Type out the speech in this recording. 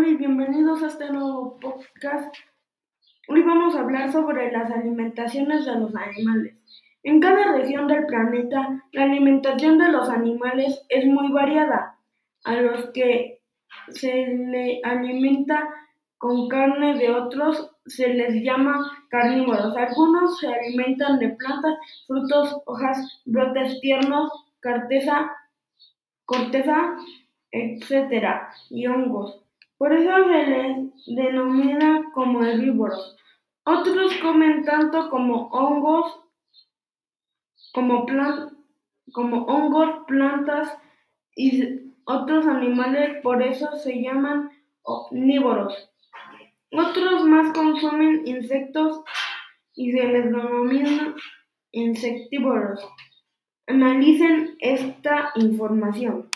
Hola y bienvenidos a este nuevo podcast. Hoy vamos a hablar sobre las alimentaciones de los animales. En cada región del planeta, la alimentación de los animales es muy variada. A los que se le alimenta con carne de otros se les llama carnívoros. Algunos se alimentan de plantas, frutos, hojas, brotes tiernos, corteza, corteza, etc. y hongos. Por eso se les denomina como herbívoros. Otros comen tanto como hongos, como, como hongos, plantas y otros animales, por eso se llaman omnívoros. Otros más consumen insectos y se les denomina insectívoros. Analicen esta información.